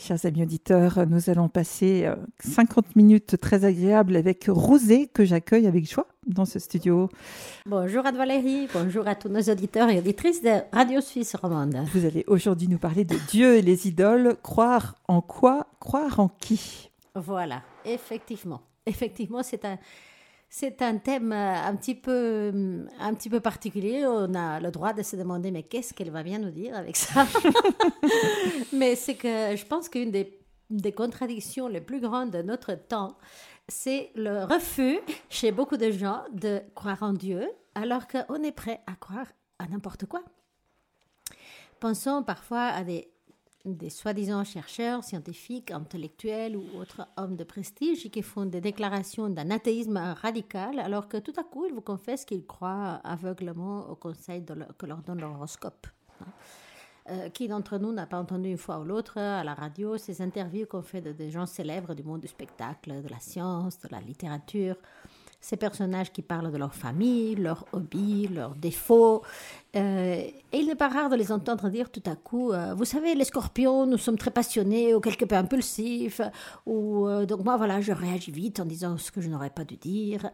Chers amis auditeurs, nous allons passer 50 euh, minutes très agréables avec Rosé, que j'accueille avec joie dans ce studio. Bonjour à Valérie, bonjour à tous nos auditeurs et auditrices de Radio Suisse Romande. Vous allez aujourd'hui nous parler de Dieu et les idoles. Croire en quoi Croire en qui? Voilà, effectivement. Effectivement, c'est un, c'est un thème euh, un petit, peu, euh, un petit peu particulier. On a le droit de se demander, mais qu'est-ce qu'elle va bien nous dire avec ça? Mais c'est que je pense qu'une des, des contradictions les plus grandes de notre temps, c'est le refus chez beaucoup de gens de croire en Dieu, alors qu'on est prêt à croire à n'importe quoi. Pensons parfois à des des soi-disant chercheurs, scientifiques, intellectuels ou autres hommes de prestige qui font des déclarations d'un athéisme radical alors que tout à coup ils vous confessent qu'ils croient aveuglement au conseil que leur donne l'horoscope. Euh, qui d'entre nous n'a pas entendu une fois ou l'autre à la radio ces interviews qu'on fait de gens célèbres du monde du spectacle, de la science, de la littérature ces personnages qui parlent de leur famille, leurs hobbies, leurs défauts. Euh, et il n'est pas rare de les entendre dire tout à coup, euh, vous savez, les scorpions, nous sommes très passionnés ou quelque peu impulsifs, ou euh, donc moi, voilà, je réagis vite en disant ce que je n'aurais pas dû dire.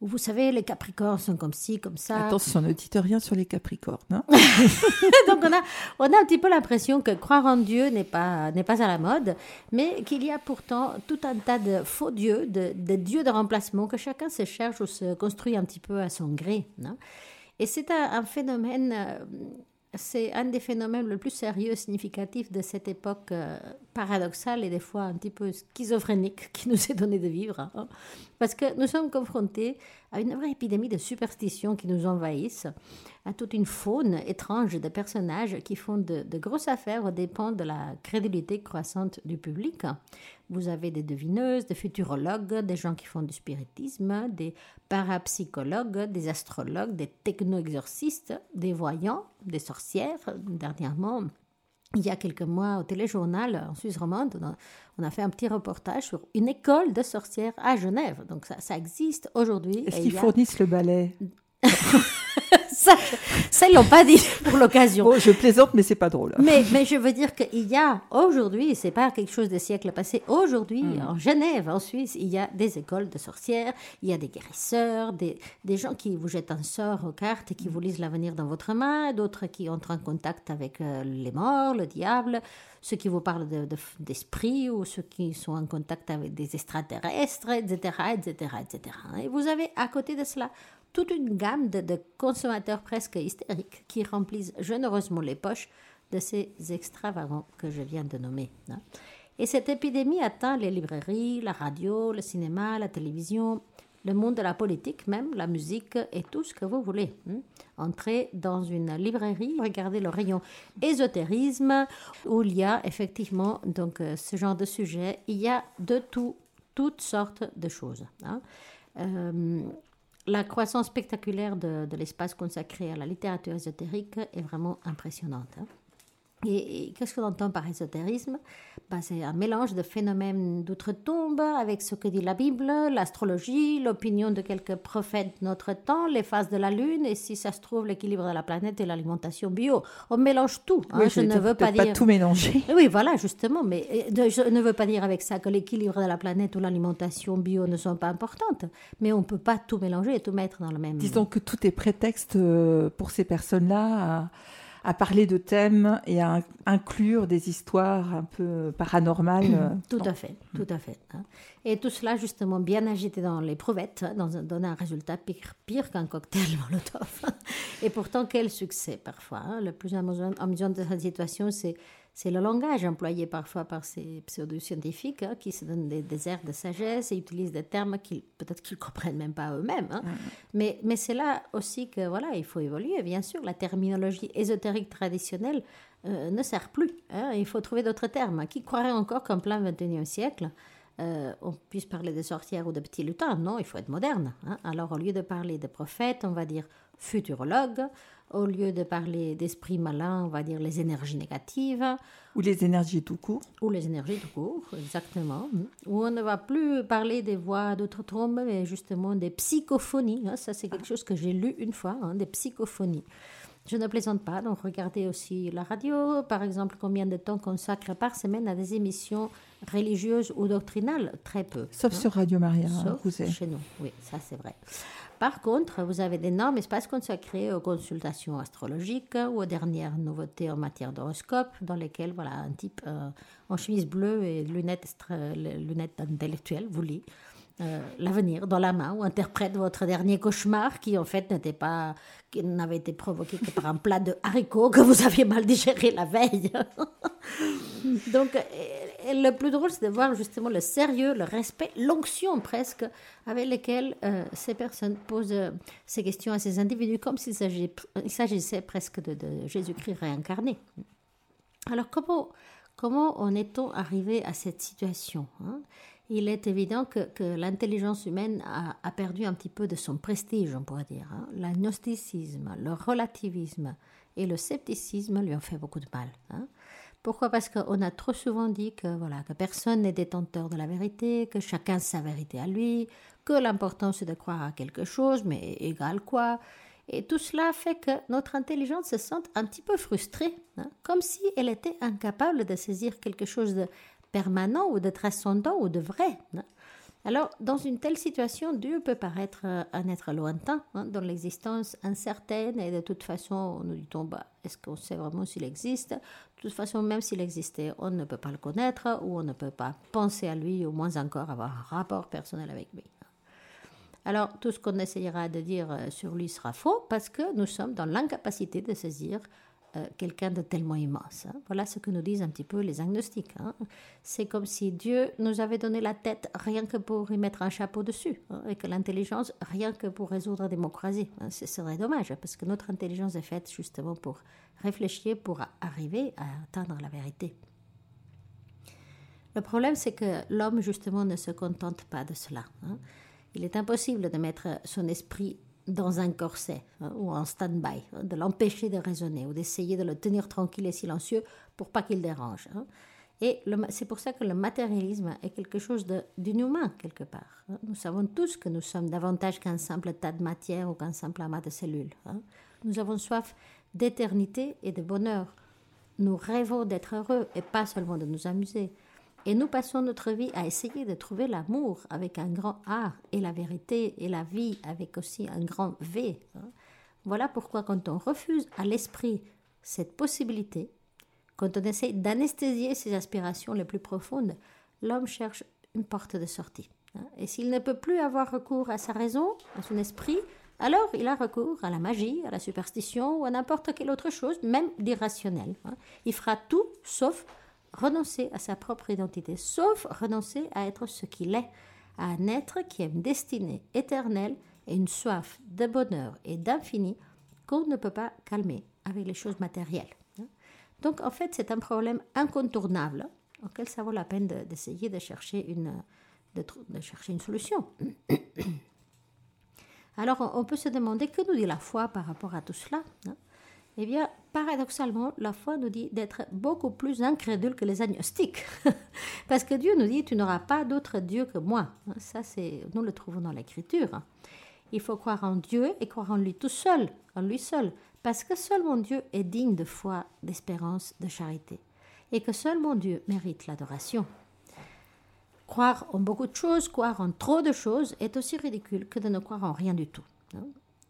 Ou vous savez, les Capricornes sont comme ci, comme ça. Attention, ne dites rien sur les Capricornes. Hein. Donc on a, on a un petit peu l'impression que croire en Dieu n'est pas, n'est pas à la mode, mais qu'il y a pourtant tout un tas de faux dieux, de, de, dieux de remplacement que chacun se cherche ou se construit un petit peu à son gré. Non? Et c'est un, phénomène euh, c'est un des phénomènes les plus sérieux, significatifs de cette époque euh, paradoxale et des fois un petit peu schizophrénique qui nous est donné de vivre. Hein. Parce que nous sommes confrontés à une vraie épidémie de superstitions qui nous envahissent, à toute une faune étrange de personnages qui font de, de grosses affaires aux dépens de la crédulité croissante du public. Vous avez des devineuses, des futurologues, des gens qui font du spiritisme, des parapsychologues, des astrologues, des techno-exorcistes, des voyants, des sorcières. Dernièrement, il y a quelques mois, au téléjournal en Suisse romande, on a fait un petit reportage sur une école de sorcières à Genève. Donc ça, ça existe aujourd'hui. Est-ce qu'ils fournissent le ballet ça, ça, ils l'ont pas dit pour l'occasion. je plaisante, mais c'est pas drôle. Mais, mais je veux dire qu'il y a aujourd'hui, c'est pas quelque chose des siècles passés, aujourd'hui, hmm. en Genève, en Suisse, il y a des écoles de sorcières, il y a des guérisseurs, des, des gens qui vous jettent un sort aux cartes et qui vous lisent l'avenir dans votre main, d'autres qui entrent en contact avec euh, les morts, le diable, ceux qui vous parlent d'esprit de, ou ceux qui sont en contact avec des extraterrestres, etc., etc., etc. Et vous avez à côté de cela toute une gamme de, consommateurs presque hystériques qui remplissent généreusement les poches de ces extravagants que je viens de nommer. Hein. Et cette épidémie atteint les librairies, la radio, le cinéma, la télévision, le monde de la politique même, la musique et tout ce que vous voulez. Hein. Entrez dans une librairie, regardez le rayon ésotérisme où il y a effectivement donc euh, ce genre de sujet. Il y a de tout, toutes sortes de choses. Hein. Euh, la croissance spectaculaire de, l'espace consacré à la littérature ésotérique est vraiment impressionnante. Hein. Et, qu'est-ce qu'on entend par ésotérisme? Ben, C'est un mélange de phénomènes d'outre-tombe avec ce que dit la Bible, l'astrologie, l'opinion de quelques prophètes de notre temps, les phases de la Lune et si ça se trouve l'équilibre de la planète et l'alimentation bio. On mélange tout. Hein. je ne veux pas dire... tout mélanger. Oui, voilà, justement. Mais je ne veux pas dire avec ça que l'équilibre de la planète ou l'alimentation bio ne sont pas importantes. Mais on ne peut pas tout mélanger et tout mettre dans le même... Disons que tout est prétexte euh, pour ces personnes-là à à parler de thèmes et à inclure des histoires un peu paranormales. Euh, tout à fait, tout à fait. Et tout cela, justement, bien agité dans les prouvettes, hein, dans, donne un résultat pire, pire qu'un cocktail Molotov. Et pourtant, quel succès parfois. Hein. Le plus amusant, amusant de cette situation, c'est c'est le langage employé parfois par ces pseudo-scientifiques hein, qui se donnent des, airs de sagesse et utilisent des termes qu'ils peut-être qu'ils comprennent même pas eux-mêmes. Hein. Mais, mais c'est là aussi que voilà, il faut évoluer. Bien sûr, la terminologie ésotérique traditionnelle euh, ne sert plus. Hein. Il faut trouver d'autres termes. Qui croirait encore qu'en plein 21e siècle, euh, on puisse parler de sorcières ou de petits lutins? Non, il faut être moderne. Alors, au lieu de parler de prophètes, on va dire futurologue. Au lieu de parler d'esprit malin, on va dire les énergies négatives. Ou les énergies tout court. Ou les énergies tout court, exactement. Où on ne va plus parler des voix d'autres trombes, mais justement des psychophonies. Hein. Ça, c'est quelque chose que j'ai lu une fois, hein, des psychophonies. Je ne plaisante pas, donc regardez aussi la radio, par exemple, combien de temps consacre par semaine à des émissions religieuses ou doctrinales? Très peu. Sauf hein. sur Radio Maria, Sauf chez nous, oui, ça c'est vrai. Par contre, vous avez d'énormes espaces consacrés aux consultations astrologiques ou aux dernières nouveautés en matière d'horoscope, dans lesquels voilà, un type euh, en chemise bleue et lunettes, lunettes intellectuelles vous lit euh, l'avenir dans la main ou interprète votre dernier cauchemar qui en fait n'était pas qui n'avait été provoqué que par un plat de haricots que vous aviez mal digéré la veille. Donc et- le plus drôle c'est de voir justement le sérieux, le respect, l'onction presque avec lesquels euh, ces personnes posent euh, ces questions à ces individus comme s'il s'agissait presque de, Jésus-Christ réincarné. Alors comment, comment en est-on arrivé à cette situation hein? Il est évident que, l'intelligence humaine a, a perdu un petit peu de son prestige, on pourrait dire. hein. L'agnosticisme, le relativisme et le scepticisme lui ont fait beaucoup de mal. hein. Pourquoi? Parce qu'on a trop souvent dit que, voilà, que personne n'est détenteur de la vérité, que chacun sa vérité à lui, que l'important c'est de croire à quelque chose, mais égal quoi? Et tout cela fait que notre intelligence se sent un petit peu frustrée, hein, comme si elle était incapable de saisir quelque chose de permanent ou de transcendant ou de vrai. hein. Alors, dans une telle situation, Dieu peut paraître euh, un être lointain, hein, dont l'existence incertaine, et de toute façon, nous dit-on, bah, est-ce qu'on sait vraiment s'il existe? De toute façon, même s'il existait, on ne peut pas le connaître, ou on ne peut pas penser à lui, ou moins encore avoir un rapport personnel avec lui. Alors, tout ce qu'on essayera de dire euh, sur lui sera faux parce que nous sommes dans l'incapacité de saisir euh, quelqu'un de tellement immense. hein. Voilà ce que nous disent un petit peu les agnostiques. hein. C'est comme si Dieu nous avait donné la tête rien que pour y mettre un chapeau dessus, hein, et que l'intelligence rien que pour résoudre croisés. hein. Ce serait dommage parce que notre intelligence est faite justement pour réfléchir, pour arriver à atteindre la vérité. Le problème, c'est que l'homme, justement, ne se contente pas de cela. Il est impossible de mettre son esprit dans un corset hein, ou en stand-by, hein, de l'empêcher de raisonner ou d'essayer de le tenir tranquille et silencieux pour pas qu'il dérange. hein. Et c'est pour ça que le matérialisme est quelque chose d'inhumain quelque part. Nous savons tous que nous sommes davantage qu'un simple tas de matière ou qu'un simple amas de cellules. Nous avons soif d'éternité et de bonheur. Nous rêvons d'être heureux et pas seulement de nous amuser. Et nous passons notre vie à essayer de trouver l'amour avec un grand A et la vérité et la vie avec aussi un grand V. hein. Voilà pourquoi quand on refuse à l'esprit cette possibilité, quand on essaie d'anesthésier ses aspirations les plus profondes, l'homme cherche une porte de sortie. hein. Et s'il ne peut plus avoir recours à sa raison, à son esprit, alors il a recours à la magie, à la superstition ou à n'importe quelle autre chose, même d'irrationnel. hein. Il fera tout sauf renoncer à sa propre identité, sauf renoncer à être ce qu'il est, à un être qui a une destinée éternelle et une soif de bonheur et d'infini qu'on ne peut pas calmer avec les choses matérielles. Donc en fait, c'est un problème incontournable auquel ça vaut la peine de- d'essayer de, chercher une, de, chercher une solution. Alors on- on peut se demander que nous dit la foi par rapport à tout cela hein? Eh bien, paradoxalement, la foi nous dit d'être beaucoup plus incrédule que les agnostiques. Parce que Dieu nous dit, tu n'auras pas d'autre Dieu que moi. Ça, c'est, nous le trouvons dans l'Écriture. Il faut croire en Dieu et croire en lui tout seul, en lui seul. Parce que seul mon Dieu est digne de foi, d'espérance, de charité. Et que seul mon Dieu mérite l'adoration. Croire en beaucoup de choses, croire en trop de choses est aussi ridicule que de ne croire en rien du tout.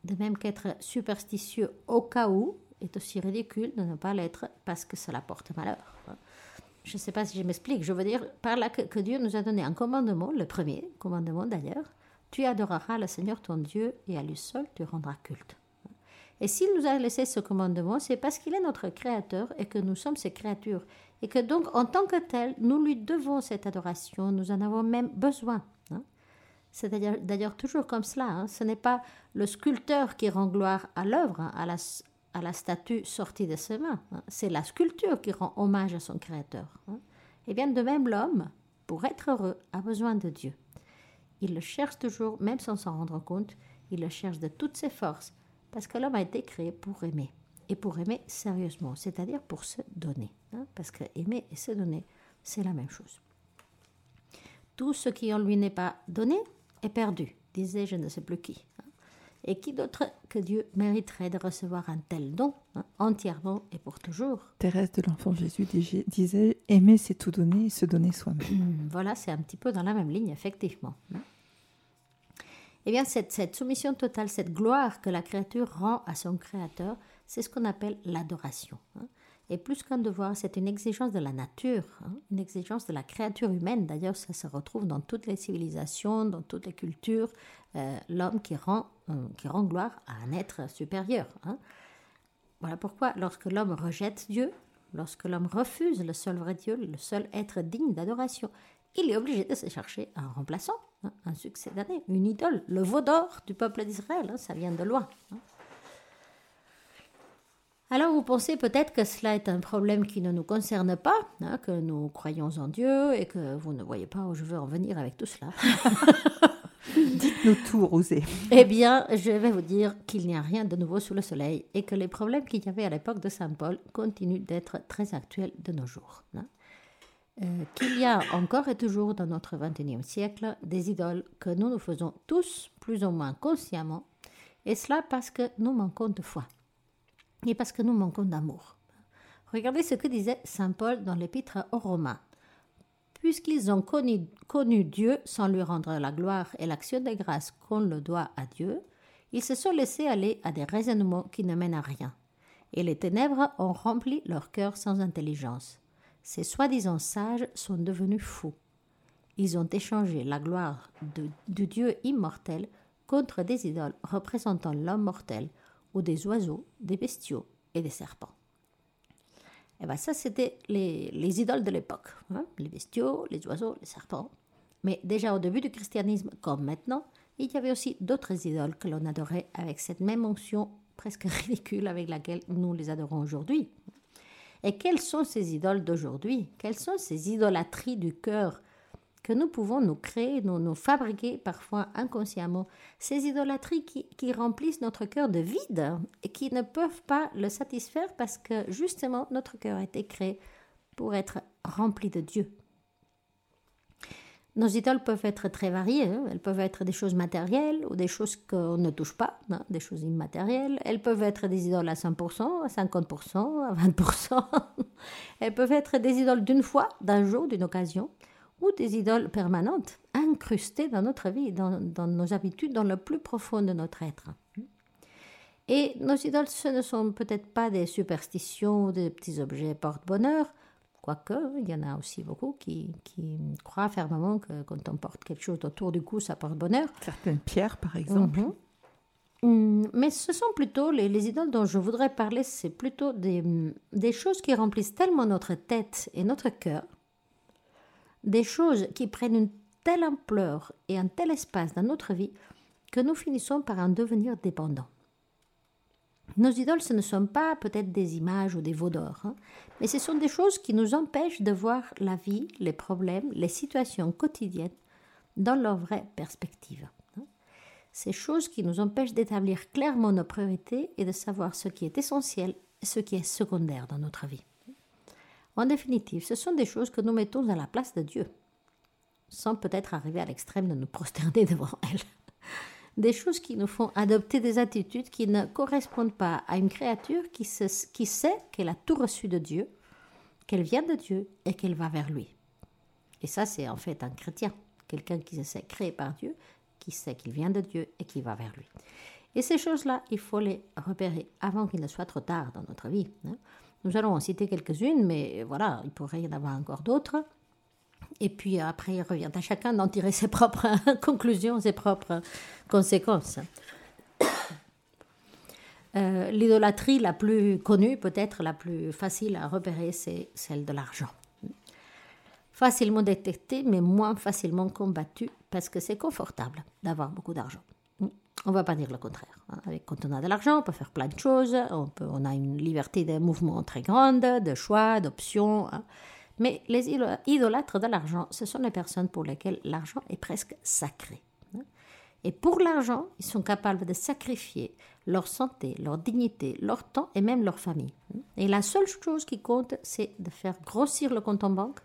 De même qu'être superstitieux au cas où est aussi ridicule de ne pas l'être parce que cela porte malheur. hein. Je ne sais pas si je m'explique. Je veux dire par là que, Dieu nous a donné un commandement, le premier commandement d'ailleurs. Tu adoreras le Seigneur ton Dieu et à lui seul tu rendras culte. Et s'il nous a laissé ce commandement, c'est parce qu'il est notre Créateur et que nous sommes ses créatures. Et que donc, en tant que tel, nous lui devons cette adoration, nous en avons même besoin. hein. C'est d'ailleurs- toujours comme cela. hein. Ce n'est pas le sculpteur qui rend gloire à l'œuvre, hein, à, à la statue sortie de ses mains. hein. C'est la sculpture qui rend hommage à son Créateur. hein. Et bien de même, l'homme, pour être heureux, a besoin de Dieu. Il le cherche toujours, même sans s'en rendre compte. Il le cherche de toutes ses forces, parce que l'homme a été créé pour aimer. Et pour aimer sérieusement, c'est-à-dire pour se donner. hein, parce que aimer et se donner, c'est la même chose. Tout ce qui en lui n'est pas donné est perdu, disait je ne sais plus qui. Et qui d'autre que Dieu mériterait de recevoir un tel don, hein, entièrement et pour toujours Thérèse de l'Enfant Jésus disait Aimer, c'est tout donner et se donner soi-même. Hmm, voilà, c'est un petit peu dans la même ligne, effectivement. Hein. Eh bien, cette, cette soumission totale, cette gloire que la créature rend à son Créateur, c'est ce qu'on appelle l'adoration. Hein. Et plus qu'un devoir, c'est une exigence de la nature, hein, une exigence de la créature humaine. D'ailleurs, ça se retrouve dans toutes les civilisations, dans toutes les cultures. Euh, l'homme qui rend, euh, qui rend gloire à un être supérieur. Hein. Voilà pourquoi, lorsque l'homme rejette Dieu, lorsque l'homme refuse le seul vrai Dieu, le seul être digne d'adoration, il est obligé de se chercher un remplaçant, hein, un succès d'année, une idole, le veau d'or du peuple d'Israël. ça vient de loin. Alors vous pensez peut-être que cela est un problème qui ne nous concerne pas, hein, que nous croyons en Dieu et que vous ne voyez pas où je veux en venir avec tout cela. Dites-nous tout, Rosé. eh bien, je vais vous dire qu'il n'y a rien de nouveau sous le soleil et que les problèmes qu'il y avait à l'époque de Saint Paul continuent d'être très actuels de nos jours. Hein. Euh, qu'il y a encore et toujours dans notre 21e siècle des idoles que nous nous faisons tous plus ou moins consciemment, et cela parce que nous manquons de foi et parce que nous manquons d'amour. Regardez ce que disait Saint Paul dans l'épître aux Romains. Puisqu'ils ont connu, Dieu sans lui rendre la gloire et l'action de grâce qu'on le doit à Dieu, ils se sont laissés aller à des raisonnements qui ne mènent à rien. Et les ténèbres ont rempli leur cœur sans intelligence. Ces soi-disant sages sont devenus fous. Ils ont échangé la gloire de, de Dieu immortel contre des idoles représentant l'homme mortel, ou des oiseaux, des bestiaux et des serpents. Et eh bien ça, c'était les, les, idoles de l'époque, hein, les bestiaux, les oiseaux, les serpents. Mais déjà au début du christianisme, comme maintenant, il y avait aussi d'autres idoles que l'on adorait avec cette même onction presque ridicule avec laquelle nous les adorons aujourd'hui. Et quelles sont ces idoles d'aujourd'hui? Quelles sont ces idolâtries du cœur que nous pouvons nous créer, nous, nous fabriquer parfois inconsciemment, ces idolâtries qui, remplissent notre cœur de vide et qui ne peuvent pas le satisfaire parce que justement notre cœur a été créé pour être rempli de Dieu. Nos idoles peuvent être très variées. Hein. Elles peuvent être des choses matérielles ou des choses qu'on ne touche pas, hein, des choses immatérielles. Elles peuvent être des idoles à 100%, à 50%, à 20%. Elles peuvent être des idoles d'une fois, d'un jour, d'une occasion ou des idoles permanentes incrustées dans notre vie, dans, nos habitudes, dans le plus profond de notre être. Et nos idoles, ce ne sont peut-être pas des superstitions ou des petits objets porte-bonheur, quoique il y en a aussi beaucoup qui, croient fermement que quand on porte quelque chose autour du cou, ça porte bonheur. Certaines pierres, par exemple. Mhm. Mm, mais ce sont plutôt les, les, idoles dont je voudrais parler, c'est plutôt des, des choses qui remplissent tellement notre tête et notre cœur des choses qui prennent une telle ampleur et un tel espace dans notre vie que nous finissons par en devenir dépendants. Nos idoles, ce ne sont pas peut-être des images ou des veaux d'or, hein, mais ce sont des choses qui nous empêchent de voir la vie, les problèmes, les situations quotidiennes dans leur vraie perspective. Hein. Ces choses qui nous empêchent d'établir clairement nos priorités et de savoir ce qui est essentiel et ce qui est secondaire dans notre vie. En définitive, ce sont des choses que nous mettons à la place de Dieu, sans peut-être arriver à l'extrême de nous prosterner devant elles. Des choses qui nous font adopter des attitudes qui ne correspondent pas à une créature qui, qui sait qu'elle a tout reçu de Dieu, qu'elle vient de Dieu et qu'elle va vers lui. Et ça, c'est en fait un chrétien, quelqu'un qui se sait créé par Dieu, qui sait qu'il vient de Dieu et qui va vers lui. Et ces choses-là, il faut les repérer avant qu'il ne soit trop tard dans notre vie. Hein. Nous allons en citer quelques-unes, mais voilà, il pourrait y en avoir encore d'autres. Et puis après, il revient à chacun d'en tirer ses propres conclusions, ses propres conséquences. Euh, l'idolâtrie la plus connue, peut-être la plus facile à repérer, c'est celle de l'argent. Facilement détectée, mais moins facilement combattue, parce que c'est confortable d'avoir beaucoup d'argent. On va pas dire le contraire. Hein. Avec, quand on a de l'argent, on peut faire plein de choses, on, on a une liberté de mouvement très grande, de choix, d'options. Hein. Mais les idolâtres de l'argent, ce sont les personnes pour lesquelles l'argent est presque sacré. Hein. Et pour l'argent, ils sont capables de sacrifier leur santé, leur dignité, leur temps et même leur famille. Et la seule chose qui compte, c'est de faire grossir le compte en banque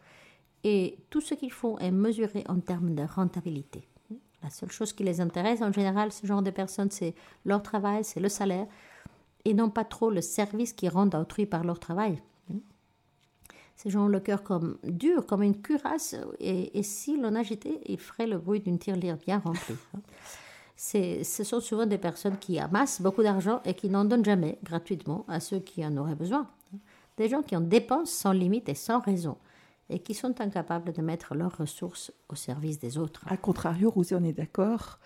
et tout ce qu'ils font est mesuré en termes de rentabilité. La seule chose qui les intéresse en général, ce genre de personnes, c'est leur travail, c'est le salaire, et non pas trop le service qu'ils rendent à autrui par leur travail. Ces gens ont le cœur comme dur, comme une cuirasse, et, et si l'on agitait, il ferait le bruit d'une tirelire bien remplie. ce sont souvent des personnes qui amassent beaucoup d'argent et qui n'en donnent jamais gratuitement à ceux qui en auraient besoin. Des gens qui en dépensent sans limite et sans raison et qui sont incapables de mettre leurs ressources au service des autres. A contrario, Rousy, on est d'accord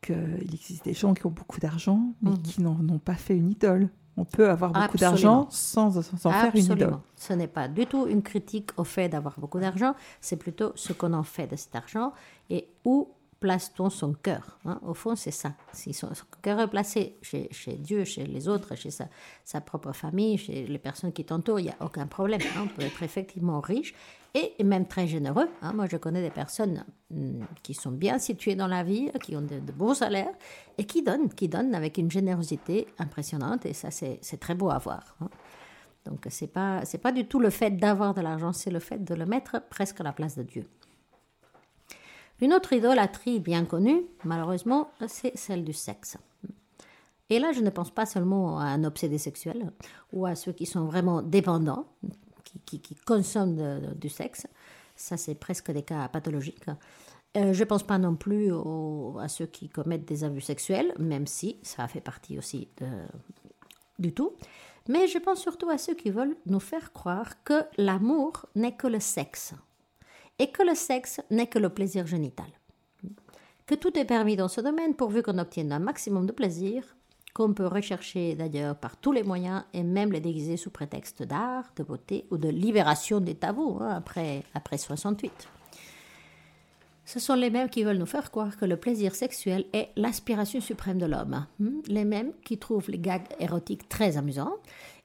qu'il existe des gens qui ont beaucoup d'argent, mais mhm. qui n'en ont pas fait une idole. On peut avoir beaucoup d'argent sans, en faire une idole. Ce n'est pas du tout une critique au fait d'avoir beaucoup d'argent, c'est plutôt ce qu'on en fait de cet argent et où place-t-on son cœur hein? Au fond, c'est ça. Si son, cœur est placé chez, Dieu, chez les autres, chez sa, propre famille, chez les personnes qui t'entourent, il n'y a aucun problème. Hein? On peut être effectivement riche et même très généreux. Hein? Moi, je connais des personnes hmm, qui sont bien situées dans la vie, qui ont de, bons salaires et qui donnent, qui donnent avec une générosité impressionnante. Et ça, c'est très beau à voir. Donc, ce n'est pas du tout le fait d'avoir de l'argent, c'est le fait de le mettre presque à la place de Dieu. Une autre idolâtrie bien connue, malheureusement, c'est celle du sexe. Et là, je ne pense pas seulement à un obsédé sexuel ou à ceux qui sont vraiment dépendants, qui, consomment du sexe. Ça, c'est presque des cas pathologiques. Euh, je ne pense pas non plus à ceux qui commettent des abus sexuels, même si ça fait partie aussi du tout. Mais je pense surtout à ceux qui veulent nous faire croire que l'amour n'est que le sexe et que le sexe n'est que le plaisir génital. Que tout est permis dans ce domaine pourvu qu'on obtienne un maximum de plaisir, qu'on peut rechercher d'ailleurs par tous les moyens et même les déguiser sous prétexte d'art, de beauté ou de libération des tabous hein, après, après 68. Ce sont les mêmes qui veulent nous faire croire que le plaisir sexuel est l'aspiration suprême de l'homme. Hein. Les mêmes qui trouvent les gags érotiques très amusants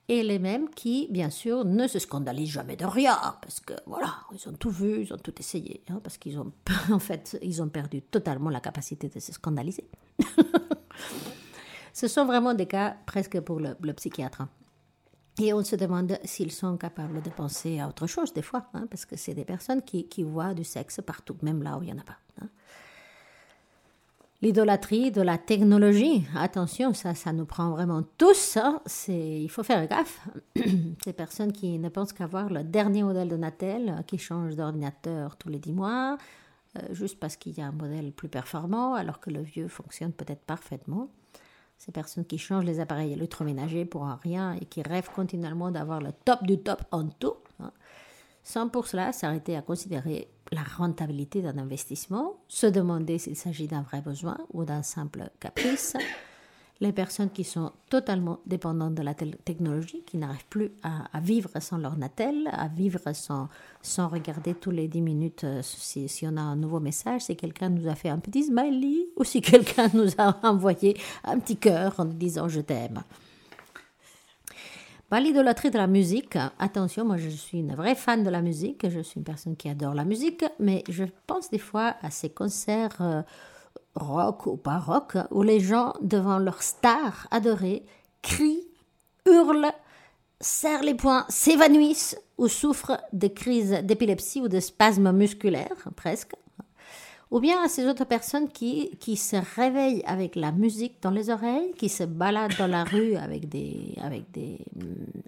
et les mêmes qui, bien sûr, ne se scandalisent jamais de rien, parce que voilà, ils ont tout vu, ils ont tout essayé, hein, parce qu'ils ont, en fait, ils ont perdu totalement la capacité de se scandaliser. Ce sont vraiment des cas presque pour le, psychiatre. Hein. Et on se demande s'ils sont capables de penser à autre chose des fois, hein, parce que c'est des personnes qui, qui, voient du sexe partout, même là où il n'y en a pas. L'idolâtrie de la technologie, attention, ça, ça nous prend vraiment tous. Hein. C'est, il faut faire gaffe. Ces personnes qui ne pensent qu'avoir le dernier modèle de Natel, qui change d'ordinateur tous les dix mois, euh, juste parce qu'il y a un modèle plus performant, alors que le vieux fonctionne peut-être parfaitement. Ces personnes qui changent les appareils électroménagers pour rien et qui rêvent continuellement d'avoir le top du top en tout. Sans pour cela s'arrêter à considérer la rentabilité d'un investissement, se demander s'il s'agit d'un vrai besoin ou d'un simple caprice. Les personnes qui sont totalement dépendantes de la technologie, qui n'arrivent plus à, vivre sans leur Natel, à vivre sans, sans regarder tous les 10 minutes euh, si, si on a un nouveau message, si quelqu'un nous a fait un petit smiley ou si quelqu'un nous a envoyé un petit cœur en disant je t'aime. Pas l'idolâtrie de la musique. Attention, moi je suis une vraie fan de la musique. Je suis une personne qui adore la musique, mais je pense des fois à ces concerts euh, rock ou pas rock où les gens, devant leur star adorée, crient, hurlent, serrent les poings, s'évanouissent ou souffrent de crises d'épilepsie ou de spasmes musculaires, presque ou bien à ces autres personnes qui, qui se réveillent avec la musique dans les oreilles, qui se baladent dans la rue avec des, avec des, mm,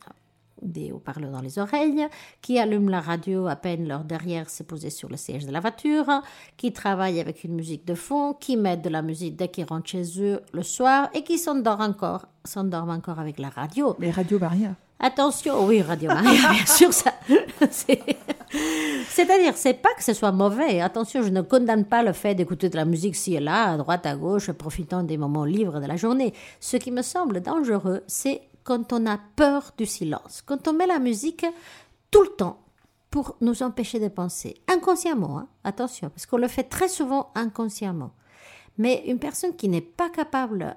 des haut-parleurs dans les oreilles, qui allument la radio à peine leur derrière s'est posé sur le siège de la voiture, qui travaillent avec une musique de fond, qui mettent de la musique dès qu'ils rentrent chez eux le soir et qui s'endorment encore, s'endorment encore avec la radio. Mais Radio Maria. Attention, oui, Radio Maria, bien sûr, ça. C'est-à-dire, c'est pas que ce soit mauvais. Attention, je ne condamne pas le fait d'écouter de la musique ci et là, à droite, à gauche, profitant des moments libres de la journée. Ce qui me semble dangereux, c'est quand on a peur du silence, quand on met la musique tout le temps pour nous empêcher de penser, inconsciemment, hein. attention, parce qu'on le fait très souvent inconsciemment. Mais une personne qui n'est pas capable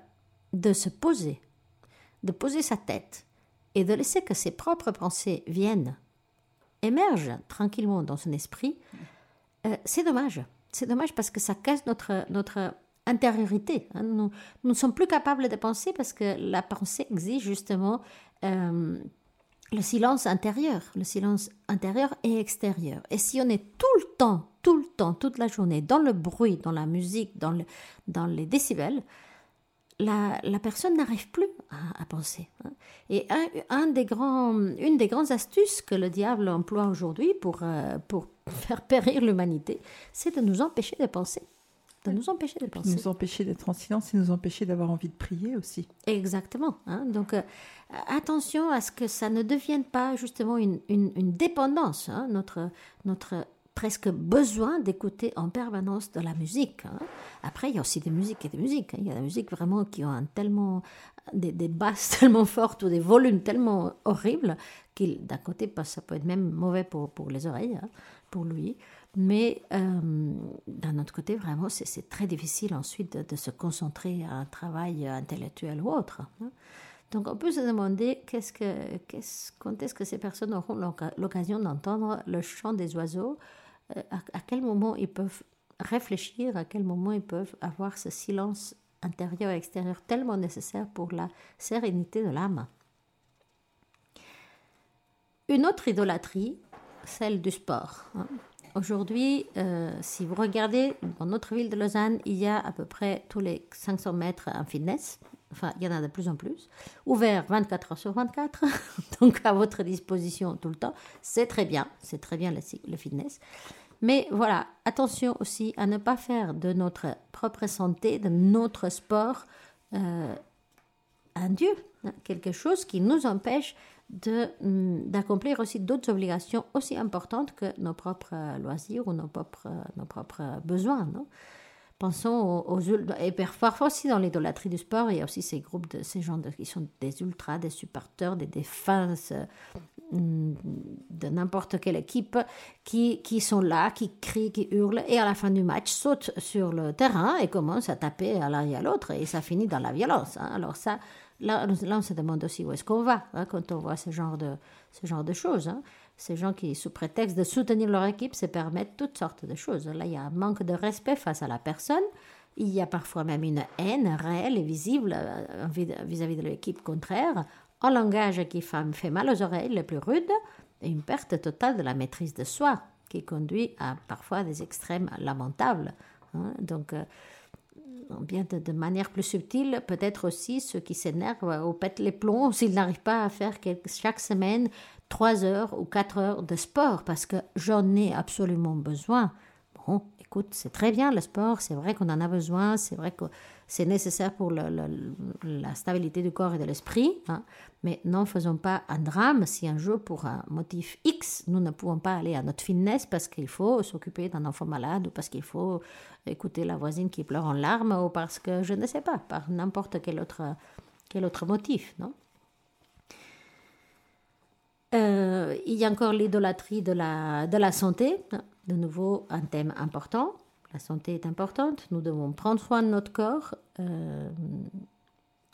de se poser, de poser sa tête et de laisser que ses propres pensées viennent émerge tranquillement dans son esprit, euh, c'est dommage. C'est dommage parce que ça casse notre, notre intériorité. Hein. Nous, nous, ne sommes plus capables de penser parce que la pensée exige justement euh, le silence intérieur, le silence intérieur et extérieur. Et si on est tout le temps, tout le temps, toute la journée dans le bruit, dans la musique, dans, le, dans les décibels, la, la personne n'arrive plus à, penser. Hein. Et un, des grands, une des grandes astuces que le diable emploie aujourd'hui pour, euh, pour faire périr l'humanité, c'est de nous empêcher de penser de nous empêcher de penser. Nous empêcher d'être en silence et nous empêcher d'avoir envie de prier aussi. Exactement. Hein. Donc euh, attention à ce que ça ne devienne pas justement une, une, dépendance, hein. notre, notre presque besoin d'écouter en permanence de la musique. Hein. Après, il y a aussi des musiques et des musiques. Il y a des musiques vraiment qui ont tellement, des, basses tellement fortes ou des volumes tellement horribles qu'il, d'un côté, ça peut être même mauvais pour, pour les oreilles, pour lui. Mais euh, d'un autre côté, vraiment, c'est très difficile ensuite de, se concentrer à un travail intellectuel ou autre. Hein. Donc on peut se demander quand est-ce que ces personnes auront l'occasion d'entendre le chant des oiseaux, à, quel moment ils peuvent réfléchir, à quel moment ils peuvent avoir ce silence intérieur et extérieur tellement nécessaire pour la sérénité de l'âme? Une autre idolâtrie, celle du sport. Hein. Aujourd'hui, euh, si vous regardez, dans notre ville de Lausanne, il y a à peu près tous les 500 mètres un fitness. Enfin, il y en a de plus en plus. Ouvert 24 heures sur 24, donc à votre disposition tout le temps. C'est très bien, c'est très bien le, fitness. Mais voilà, attention aussi à ne pas faire de notre propre santé, de notre sport, euh, un Dieu, hein, quelque chose qui nous empêche Mm, d'accomplir aussi d'autres obligations aussi importantes que nos propres loisirs ou nos propres, propres besoins. Non? Pensons aux, et parfois aussi dans l'idolâtrie du sport, il y a aussi ces groupes ces gens qui sont des ultras, des supporters, des défenses mm, de n'importe quelle équipe qui, qui sont là, qui crient, qui hurlent et à la fin du match sautent sur le terrain et commencent à taper à l'un et à l'autre et ça finit dans la violence. Hein. Alors ça, Là, on se demande aussi où est-ce qu'on va hein, quand on voit ce genre de, ce genre de choses. Hein. Ces gens qui, sous prétexte de soutenir leur équipe, se permettent toutes sortes de choses. Là, il y a un manque de respect face à la personne. Il y a parfois même une haine réelle et visible euh, vis-à-vis de l'équipe contraire, un langage qui fait mal aux oreilles les plus rudes et une perte totale de la maîtrise de soi qui conduit à parfois des extrêmes lamentables. Hein. Donc, euh, bien de, manière plus subtile, peut-être aussi ceux qui s'énervent ou pètent les plombs s'ils n'arrivent pas à faire chaque semaine trois heures ou quatre heures de sport parce que j'en ai absolument besoin. Bon, écoute, c'est très bien le sport, c'est vrai qu'on en a besoin, c'est vrai que c'est nécessaire pour la stabilité du corps et de l'esprit, hein, mais n'en faisons pas un drame si un jour, pour un motif X, nous ne pouvons pas aller à notre fitness parce qu'il faut s'occuper d'un enfant malade ou parce qu'il faut écouter la voisine qui pleure en larmes ou parce que je ne sais pas, par n'importe quel autre, quel autre motif, non? Euh, il y a encore l'idolâtrie de la, de la santé, de nouveau un thème important. La santé est importante, nous devons prendre soin de notre corps. Euh,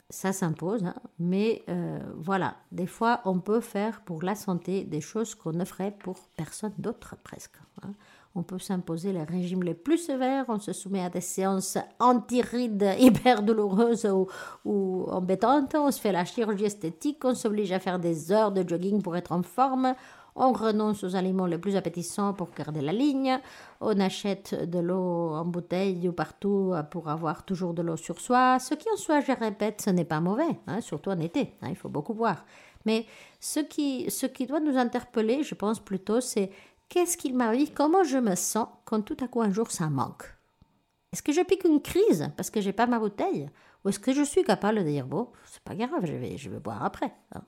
ça s'impose, hein. mais euh, voilà, des fois on peut faire pour la santé des choses qu'on ne ferait pour personne d'autre presque. Hein. On peut s'imposer les régimes les plus sévères, on se soumet à des séances anti-rides hyper douloureuses ou, ou, embêtantes, on se fait la chirurgie esthétique, on s'oblige à faire des heures de jogging pour être en forme, on renonce aux aliments les plus appétissants pour garder la ligne, on achète de l'eau en bouteille ou partout pour avoir toujours de l'eau sur soi, ce qui en soi, je répète, ce n'est pas mauvais, hein, surtout en été, hein, il faut beaucoup boire. Mais ce qui, ce qui doit nous interpeller, je pense plutôt, c'est qu'est-ce qu'il m'arrive, comment je me sens quand tout à coup un jour ça manque? Est-ce que je pique une crise parce que j'ai pas ma bouteille? Ou est-ce que je suis capable de dire, bon, c'est pas grave, je vais, je vais boire après hein?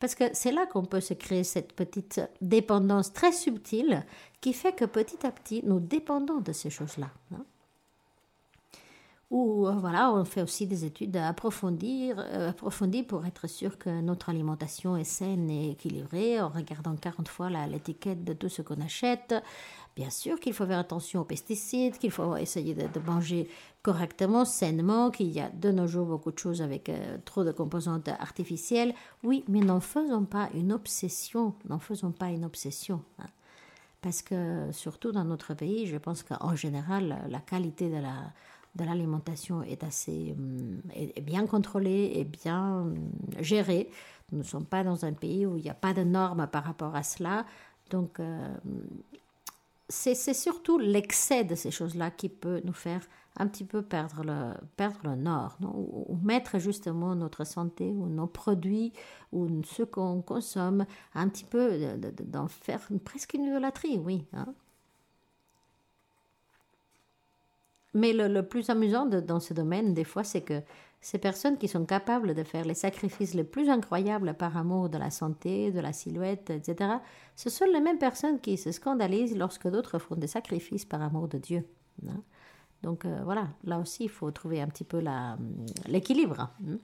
Parce que c'est là qu'on peut se créer cette petite dépendance très subtile qui fait que petit à petit, nous dépendons de ces choses-là. Hein. Ou euh, voilà, on fait aussi des études approfondies, euh, approfondies pour être sûr que notre alimentation est saine et équilibrée, en regardant 40 fois l'étiquette de tout ce qu'on achète. Bien sûr qu'il faut faire attention aux pesticides, qu'il faut essayer de, manger correctement, sainement, qu'il y a de nos jours beaucoup de choses avec euh, trop de composantes artificielles. Oui, mais n'en faisons pas une obsession, n'en faisons pas une obsession. Hein. Parce que surtout dans notre pays, je pense qu'en général, la qualité de la de l'alimentation est assez hum, est bien contrôlée et bien hum, gérée. Nous ne sommes pas dans un pays où il n'y a pas de normes par rapport à cela. Donc, euh, c'est surtout l'excès de ces choses-là qui peut nous faire un petit peu perdre le, perdre le nord, ou, mettre justement notre santé ou nos produits ou ce qu'on consomme, un petit peu d'en faire presque une idolâtrie, oui. Hein. Mais le, plus amusant dans ce domaine, des fois, c'est que ces personnes qui sont capables de faire les sacrifices les plus incroyables par amour de la santé, de la silhouette, etc., ce sont les mêmes personnes qui se scandalisent lorsque d'autres font des sacrifices par amour de Dieu. Hein. Donc euh, voilà, là aussi, il faut trouver un petit peu l'équilibre. Hein.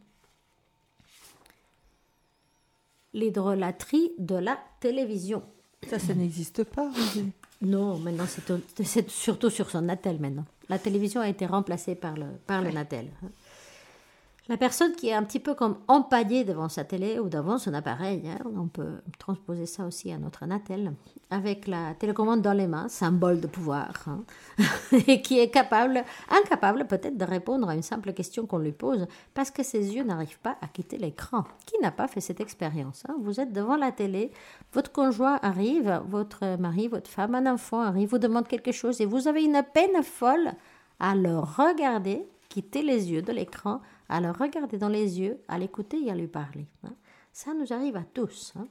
L'hydrolatrie de la télévision. Ça, ça n'existe pas. Non, maintenant, c'est surtout sur son attel maintenant. La télévision a été remplacée par le, par le Natel. La personne qui est un petit peu comme empaillée devant sa télé ou devant son appareil, hein, on peut transposer ça aussi à notre Natel, avec la télécommande dans les mains, symbole de pouvoir, hein, et qui est capable, incapable peut-être de répondre à une simple question qu'on lui pose, parce que ses yeux n'arrivent pas à quitter l'écran. Qui n'a pas fait cette expérience hein? Vous êtes devant la télé, votre conjoint arrive, votre mari, votre femme, un enfant arrive, vous demande quelque chose, et vous avez une peine folle à le regarder, quitter les yeux de l'écran, à le regarder dans les yeux, à l'écouter et à lui parler. Hein. Ça nous arrive à tous. Hein.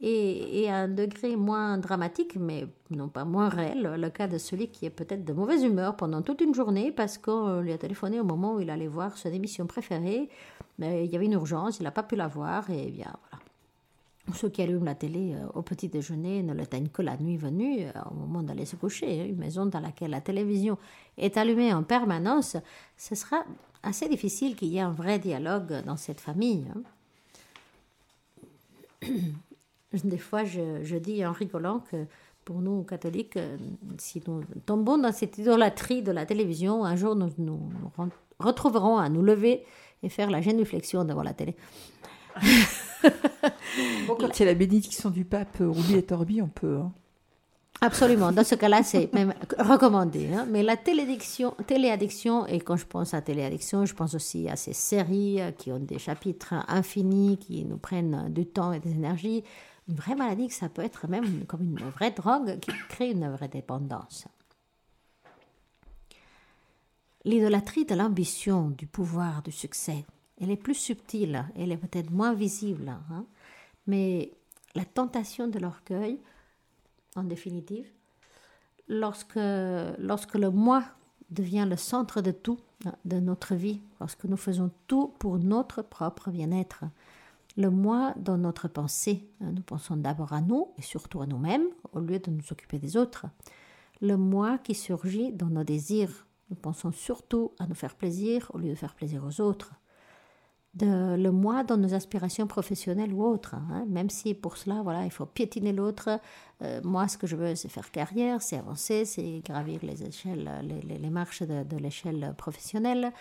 Et, à un degré moins dramatique, mais non pas moins réel, le cas de celui qui est peut-être de mauvaise humeur pendant toute une journée parce qu'on lui a téléphoné au moment où il allait voir son émission préférée. Mais il y avait une urgence, il n'a pas pu la voir, et bien voilà. Ceux qui allument la télé euh, au petit déjeuner ne l'éteignent que la nuit venue, euh, au moment d'aller se coucher. Une maison dans laquelle la télévision est allumée en permanence, ce sera assez difficile qu'il y ait un vrai dialogue dans cette famille. Hein. Des fois, je, dis en rigolant que pour nous, catholiques, euh, si nous tombons dans cette idolâtrie de la télévision, un jour nous nous retrouverons à nous lever et faire la génuflexion devant la télé. bon, quand a la bénédiction du pape Roubi et Torbi, on peut. Hein. Absolument. Dans ce cas-là, c'est même recommandé. Hein. Mais la téléaddiction, téléaddiction, et quand je pense à téléaddiction, je pense aussi à ces séries euh, qui ont des chapitres infinis, qui nous prennent du temps et des énergies. Une vraie maladie, ça peut être même comme une vraie drogue qui crée une vraie dépendance. L'idolâtrie de l'ambition, du pouvoir, du succès, elle est plus subtile, elle est peut-être moins visible. Hein. Mais la tentation de l'orgueil, en définitive, lorsque, lorsque le moi devient le centre de tout, de notre vie, lorsque nous faisons tout pour notre propre bien-être. Le moi dans notre pensée, nous pensons d'abord à nous et surtout à nous-mêmes au lieu de nous occuper des autres. Le moi qui surgit dans nos désirs, nous pensons surtout à nous faire plaisir au lieu de faire plaisir aux autres de le moi dans nos aspirations professionnelles ou autres. Hein. Même si pour cela, voilà, il faut piétiner l'autre. Euh, moi, ce que je veux, c'est faire carrière, c'est avancer, c'est gravir les échelles, les, marches de, l'échelle professionnelle.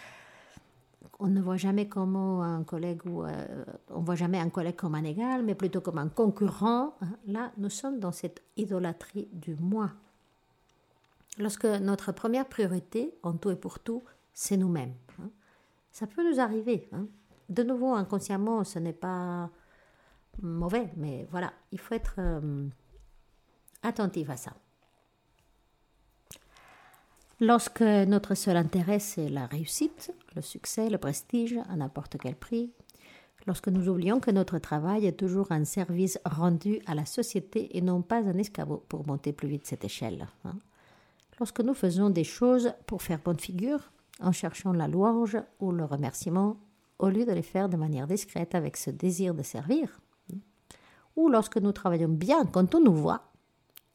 On ne voit jamais comment un collègue ou euh, on voit jamais un collègue comme un égal, mais plutôt comme un concurrent. Hein. Là, nous sommes dans cette idolâtrie du moi. Lorsque notre première priorité, en tout et pour tout, c'est nous-mêmes. Hein. Ça peut nous arriver de nouveau, inconsciemment, ce n'est pas mauvais, mais voilà, il faut être euh, attentif à ça. Lorsque notre seul intérêt, c'est la réussite, le succès, le prestige, à n'importe quel prix, lorsque nous oublions que notre travail est toujours un service rendu à la société et non pas un escabeau pour monter plus vite cette échelle. Hein. Lorsque nous faisons des choses pour faire bonne figure, en cherchant la louange ou le remerciement au lieu de les faire de manière discrète avec ce désir de servir. Ou lorsque nous travaillons bien quand on nous voit,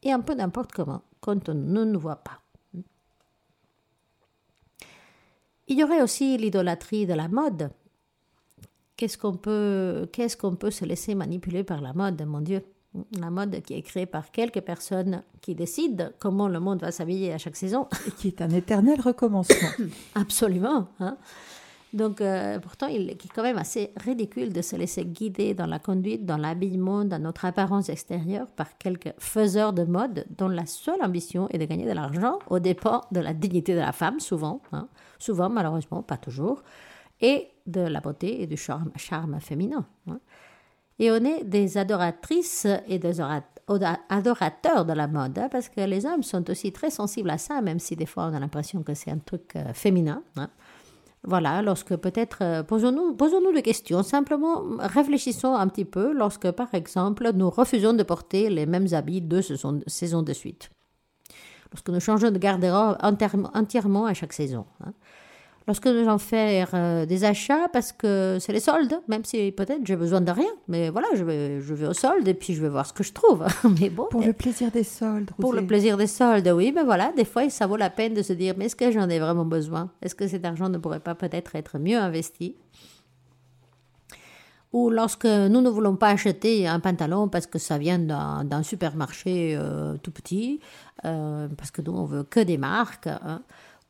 et un peu n'importe comment quand on ne nous voit pas. Il y aurait aussi l'idolâtrie de la mode. Qu'est-ce qu'on peut, qu'est-ce qu'on peut se laisser manipuler par la mode, mon Dieu? La mode qui est créée par quelques personnes qui décident comment le monde va s'habiller à chaque saison. Et qui est un éternel recommencement. Absolument. Hein Donc, euh, pourtant, il est quand même assez ridicule de se laisser guider dans la conduite, dans l'habillement, dans notre apparence extérieure par quelques faiseurs de mode dont la seule ambition est de gagner de l'argent au dépens de la dignité de la femme, souvent, hein. souvent malheureusement, pas toujours, et de la beauté et du charme, féminin. Hein. Et on est des adoratrices et des adorateurs de la mode, hein, parce que les hommes sont aussi très sensibles à ça, même si des fois on a l'impression que c'est un truc euh, féminin. Voilà, lorsque peut-être euh, posons-nous posons-nous des questions, simplement réfléchissons un petit peu lorsque par exemple nous refusons de porter les mêmes habits deux saisons de suite. Lorsque nous changeons de garde-robe entièrement à chaque saison. Hein lorsque nous allons faire euh, des achats parce que c'est les soldes, même si peut-être j'ai besoin de rien. Mais voilà, je vais, je vais aux soldes et puis je vais voir ce que je trouve. mais bon. Pour le plaisir des soldes. Pour le plaisir des soldes, oui. Mais voilà, des fois, ça vaut la peine de se dire, mais est-ce que j'en ai vraiment besoin? Est-ce que cet argent ne pourrait pas peut-être être mieux investi? Ou lorsque nous ne voulons pas acheter un pantalon parce que ça vient d'un supermarché euh, tout petit, euh, parce que nous on veut que des marques, hein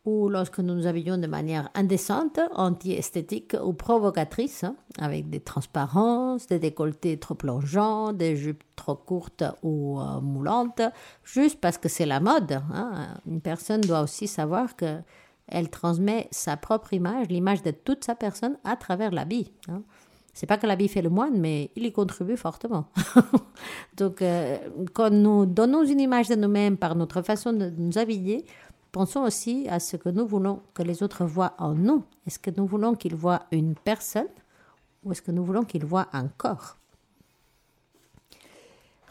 ou lorsque nous nous habillons de manière indécente, anti-esthétique ou provocatrice, hein, avec des transparences, des décolletés trop plongeants, des jupes trop courtes ou euh, moulantes, juste parce que c'est la mode. Hein. Une personne doit aussi savoir que elle transmet sa propre image, l'image de toute sa personne à travers l'habit. Hein. C'est pas que l'habit fait le moine, mais il y contribue fortement. Donc, euh, quand nous donnons une image de nous-mêmes par notre façon de nous habiller, Pensons aussi à ce que nous voulons que les autres voient en nous. Est-ce que nous voulons qu'ils voient une personne ou est-ce que nous voulons qu'ils voient un corps?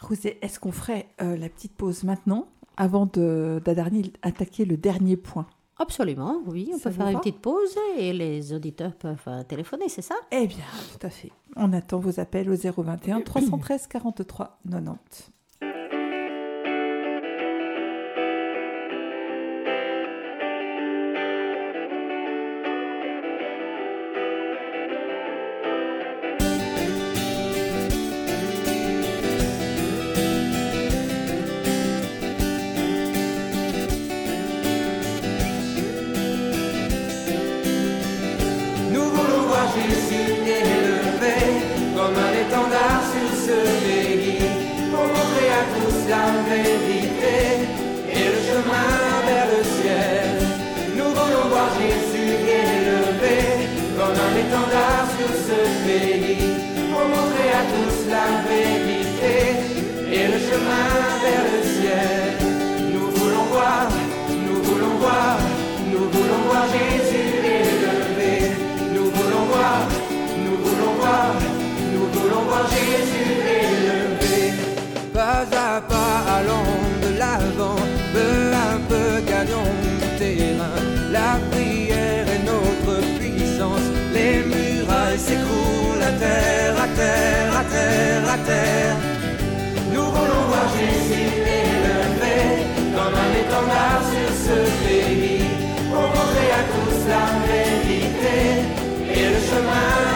Rosé, est-ce qu'on ferait euh, la petite pause maintenant avant d'attaquer le dernier point? Absolument, oui. On peut faire une petite pause et les auditeurs peuvent euh, téléphoner, c'est ça? Eh bien, tout à fait. On attend vos appels au 021 313 43 90. la vérité et le chemin.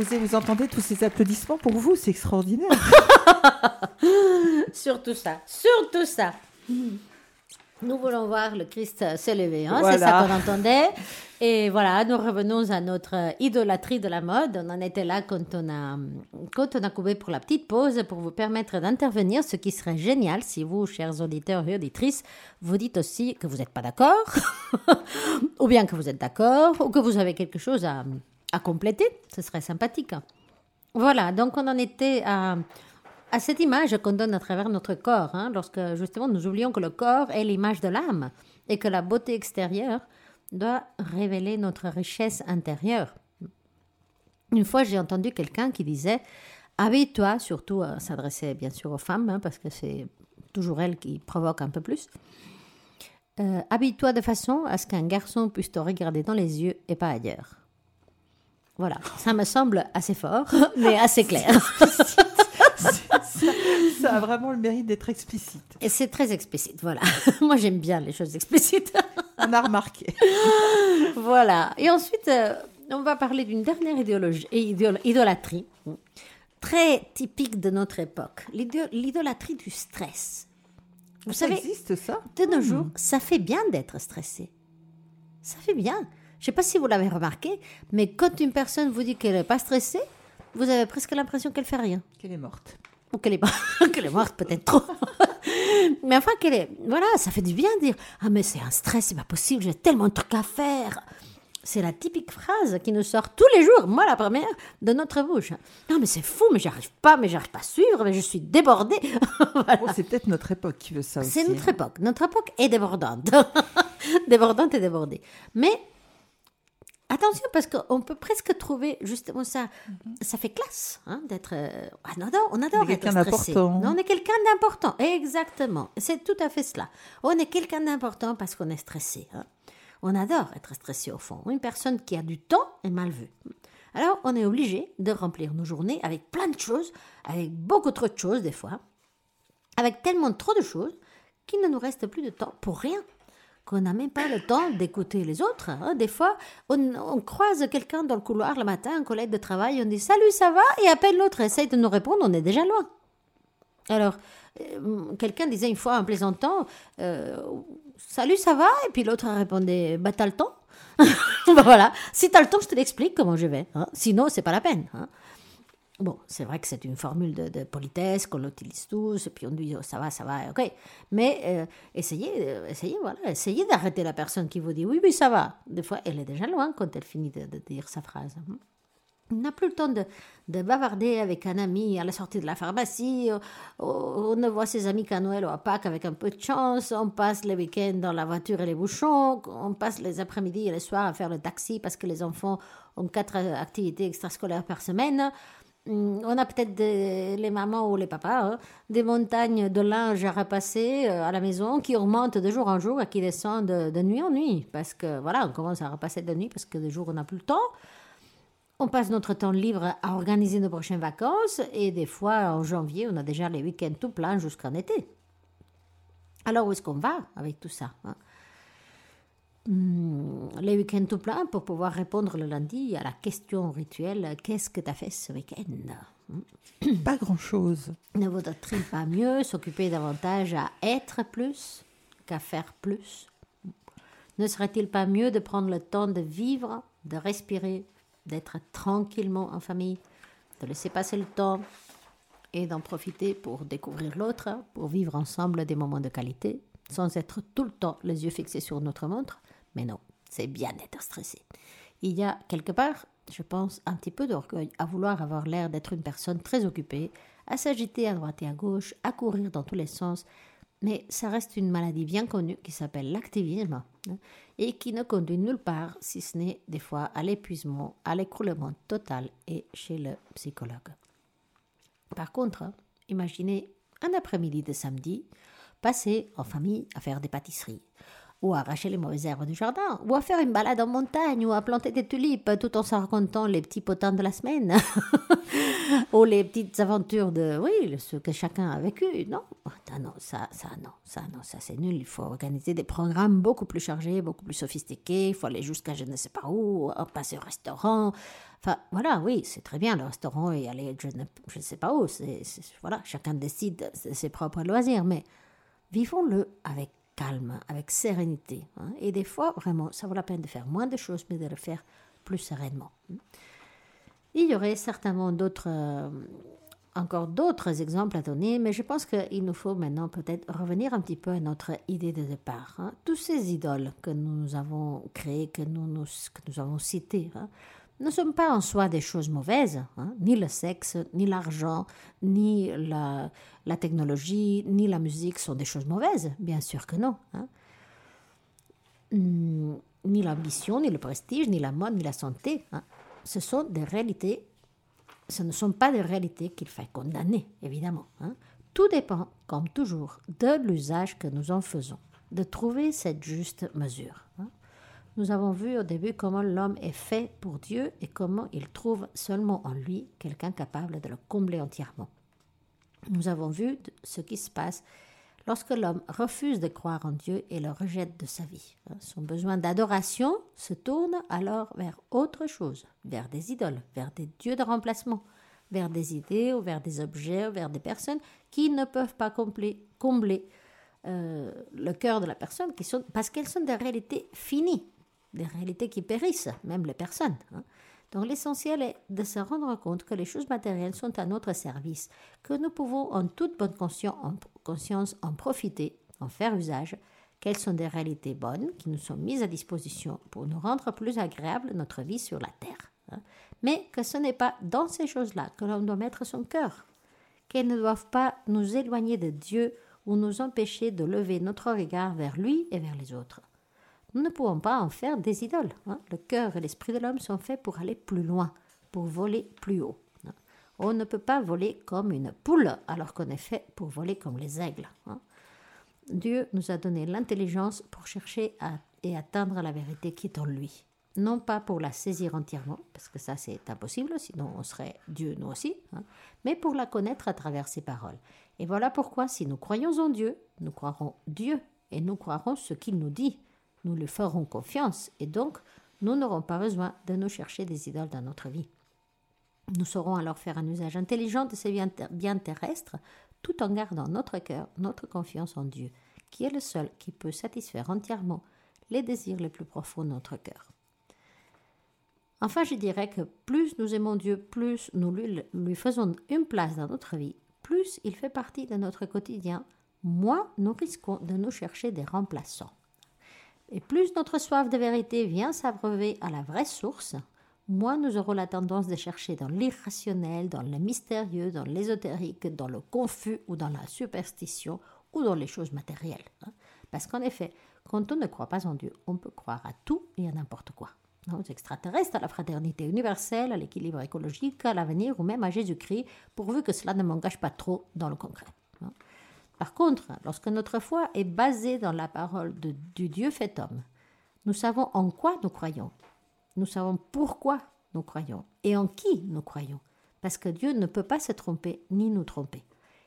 Vous, vous entendez tous ces applaudissements pour vous, c'est extraordinaire. surtout ça, surtout ça. Nous voulons voir le Christ s'élever, hein, c'est ça qu'on entendait. Et voilà, nous revenons à notre idolâtrie de la mode. On en était là quand on a, quand on a coupé pour la petite pause pour vous permettre d'intervenir, ce qui serait génial si vous, chers auditeurs et auditrices, vous dites aussi que vous n'êtes pas d'accord, ou bien que vous êtes d'accord, ou que vous avez quelque chose à, à compléter. Ce serait sympathique. Voilà, donc on en était à à cette image qu'on donne à travers notre corps, hein, lorsque justement nous oublions que le corps est l'image de l'âme et que la beauté extérieure doit révéler notre richesse intérieure. Une fois, j'ai entendu quelqu'un qui disait Habille-toi, surtout à s'adresser bien sûr aux femmes, hein, parce que c'est toujours elles qui provoquent un peu plus. Euh, Habille-toi de façon à ce qu'un garçon puisse te regarder dans les yeux et pas ailleurs. Voilà, ça me semble assez fort, mais assez clair. ça a vraiment le mérite d'être explicite. Et c'est très explicite, voilà. Moi, j'aime bien les choses explicites. On a remarqué. voilà. Et ensuite, euh, on va parler d'une dernière idéologie, idolâtrie, très typique de notre époque. L'idolâtrie du stress. Vous ça existe, ça? De nos jours, hmm. ça fait bien d'être stressé. Ça fait bien. Je ne sais pas si vous l'avez remarqué, mais quand une personne vous dit qu'elle n'est pas stressée, vous avez presque l'impression qu'elle fait rien. Qu'elle est morte. Ou qu'elle est, qu'elle est morte, peut-être trop. mais enfin, qu'elle est. Voilà, ça fait du bien de dire Ah, mais c'est un stress, c'est pas possible, j'ai tellement de trucs à faire. C'est la typique phrase qui nous sort tous les jours, moi la première, de notre bouche. Non, mais c'est fou, mais j'arrive pas, mais j'arrive pas à suivre, mais je suis débordée. Oh, c'est peut-être notre époque qui veut ça aussi. C'est notre hein. époque. Notre époque est débordante. débordante et débordée. Mais Attention, parce qu'on peut presque trouver justement ça. Mhm. Ça fait classe hein, d'être. Ah non, non, on adore être stressé. On est quelqu'un d'important. Exactement. C'est tout à fait cela. On est quelqu'un d'important parce qu'on est stressé. Hein. On adore être stressé au fond. Une personne qui a du temps est mal vue. Alors, on est obligé de remplir nos journées avec plein de choses, avec beaucoup trop de choses des fois, avec tellement trop de choses qu'il ne nous reste plus de temps pour rien qu'on n'a même pas le temps d'écouter les autres. Hein. Des fois, on, croise quelqu'un dans le couloir le matin, un collègue de travail, on dit Salut, ça va? Et à peine l'autre essaye de nous répondre, on est déjà loin. Alors, euh, quelqu'un disait une fois en plaisantant euh, Salut, ça va? Et puis l'autre répondait Bah, t'as le temps? Bah, Voilà, si t'as le temps, je te l'explique comment je vais. Hein. Sinon, c'est pas la peine. Hein. Bon, c'est vrai que c'est une formule de, politesse qu'on l'utilise tous, et puis on dit oh, ça va, ça va, ok. Mais euh, essayez, euh, essayez, voilà, essayez d'arrêter la personne qui vous dit oui, oui, ça va. Des fois, elle est déjà loin quand elle finit de, dire sa phrase. On n'a plus le temps de, bavarder avec un ami à la sortie de la pharmacie. On, ne voit ses amis qu'à Noël ou à Pâques avec un peu de chance. On passe les week-ends dans la voiture et les bouchons. On passe les après-midi et les soirs à faire le taxi parce que les enfants ont quatre activités extrascolaires par semaine. Mm, on a peut-être les mamans ou les papas, hein, des montagnes de linge à repasser euh, à la maison qui augmentent de jour en jour et qui descendent de, nuit en nuit. Parce que voilà, on commence à repasser de nuit parce que de jour on n'a plus le temps. On passe notre temps libre à organiser nos prochaines vacances et des fois en janvier on a déjà les week-ends tout pleins jusqu'en été. Alors où est-ce qu'on va avec tout ça hein? Hmm, les week-ends tout plein pour pouvoir répondre le lundi à la question rituelle Qu'est-ce que tu as fait ce week-end? Hmm. Pas grand-chose. Ne vaudrait-il pas mieux s'occuper davantage à être plus qu'à faire plus? Ne serait-il pas mieux de prendre le temps de vivre, de respirer, d'être tranquillement en famille, de laisser passer le temps et d'en profiter pour découvrir l'autre, pour vivre ensemble des moments de qualité, sans être tout le temps les yeux fixés sur notre montre mais non, c'est bien d'être stressé. Il y a quelque part, je pense, un petit peu d'orgueil à vouloir avoir l'air d'être une personne très occupée, à s'agiter à droite et à gauche, à courir dans tous les sens, mais ça reste une maladie bien connue qui s'appelle l'activisme hein, et qui ne conduit nulle part, si ce n'est des fois à l'épuisement, à l'écroulement total et chez le psychologue. Par contre, imaginez un après-midi de samedi, passer en famille à faire des pâtisseries, ou à arracher les mauvaises herbes du jardin, ou à faire une balade en montagne, ou à planter des tulipes tout en s'en racontant les petits potins de la semaine. Ou les petites aventures de, oui, ce que chacun a vécu. Non, ah non, ça, ça, non, ça, non, ça c'est nul. Il faut organiser des programmes beaucoup plus chargés, beaucoup plus sophistiqués. Il faut aller jusqu'à je ne sais pas où, passer au restaurant. Enfin, voilà, oui, c'est très bien le restaurant et aller je ne, je ne sais pas où. Voilà, chacun décide de ses propres loisirs, mais vivons-le avec avec sérénité. Hein. Et des fois, vraiment, ça vaut la peine de faire moins de choses, mais de le faire plus sereinement. Il y aurait certainement d'autres, euh, encore d'autres exemples à donner, mais je pense qu'il nous faut maintenant peut-être revenir un petit peu à notre idée de départ. Hein. Tous ces idoles que nous avons créées, que nous, que nous avons citées, hein, ne sont pas en soi des choses mauvaises, hein. ni le sexe, ni l'argent, ni la, technologie, ni la musique sont des choses mauvaises, bien sûr que non. Hmm, ni l'ambition, ni le prestige, ni la mode, ni la santé ce sont des réalités, ce ne sont pas des réalités qu'il faut condamner, évidemment. Hein. Tout dépend, comme toujours, de l'usage que nous en faisons, de trouver cette juste mesure. Nous avons vu au début comment l'homme est fait pour Dieu et comment il trouve seulement en lui quelqu'un capable de le combler entièrement. Nous avons vu ce qui se passe lorsque l'homme refuse de croire en Dieu et le rejette de sa vie. Hein, son besoin d'adoration se tourne alors vers autre chose, vers des idoles, vers des dieux de remplacement, vers des idées ou vers des objets ou vers des personnes qui ne peuvent pas combler, euh, le cœur de la personne parce qu'elles sont des réalités finies, des réalités qui périssent, même les personnes. Hein. Donc l'essentiel est de se rendre compte que les choses matérielles sont à notre service, que nous pouvons en toute bonne conscience en profiter, en faire usage, qu'elles sont des réalités bonnes qui nous sont mises à disposition pour nous rendre plus agréable notre vie sur la terre. Hein. Mais que ce n'est pas dans ces choses-là que l'on doit mettre son cœur, qu'elles ne doivent pas nous éloigner de Dieu ou nous empêcher de lever notre regard vers lui et vers les autres. Nous ne pouvons pas en faire des idoles. Hein. Le cœur et l'esprit de l'homme sont faits pour aller plus loin, pour voler plus haut. Hein. On ne peut pas voler comme une poule alors qu'on est fait pour voler comme les aigles. Hein. Dieu nous a donné l'intelligence pour chercher et atteindre la vérité qui est en lui. Non pas pour la saisir entièrement, parce que ça c'est impossible, sinon on serait Dieu nous aussi, mais pour la connaître à travers ses paroles. Et voilà pourquoi si nous croyons en Dieu, nous croirons Dieu et nous croirons ce qu'il nous dit nous lui ferons confiance et donc nous n'aurons pas besoin de nous chercher des idoles dans notre vie. Nous saurons alors faire un usage intelligent de ces biens terrestres tout en gardant notre cœur, notre confiance en Dieu, qui est le seul qui peut satisfaire entièrement les désirs les plus profonds de notre cœur. Enfin, je dirais que plus nous aimons Dieu, plus nous lui, lui faisons une place dans notre vie, plus il fait partie de notre quotidien, moins nous risquons de nous chercher des remplaçants. Et plus notre soif de vérité vient s'abreuver à la vraie source, moins nous aurons la tendance de chercher dans l'irrationnel, dans le mystérieux, dans l'ésotérique, dans le confus ou dans la superstition ou dans les choses matérielles. Hein. Parce qu'en effet, quand on ne croit pas en Dieu, on peut croire à tout et à n'importe quoi. Aux extraterrestres, à la fraternité universelle, à l'équilibre écologique, à l'avenir ou même à Jésus-Christ, pourvu que cela ne m'engage pas trop dans le concret. Par contre, lorsque notre foi est basée dans la parole de, du Dieu fait homme, nous savons en quoi nous croyons. Nous savons pourquoi nous croyons et en qui nous croyons. Parce que Dieu ne peut pas se tromper ni nous tromper.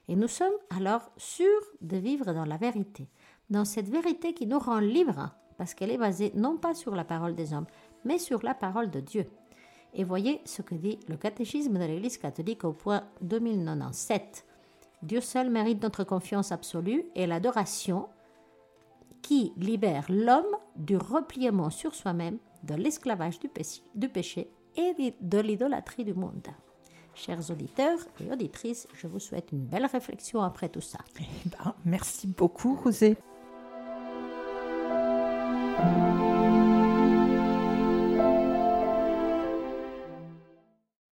Et nous sommes alors sûrs de vivre dans la vérité, dans cette vérité qui nous rend libres, parce qu'elle est basée non pas sur la parole des hommes, mais sur la parole de Dieu. Et voyez ce que dit le catéchisme de l'Église catholique au point 2097. Dieu seul mérite notre confiance absolue et l'adoration qui libère l'homme du repliement sur soi-même, de l'esclavage du, péché, et de l'idolâtrie du monde. Chers auditeurs et auditrices, je vous souhaite une belle réflexion après tout ça. Eh ben, merci beaucoup, Rosé.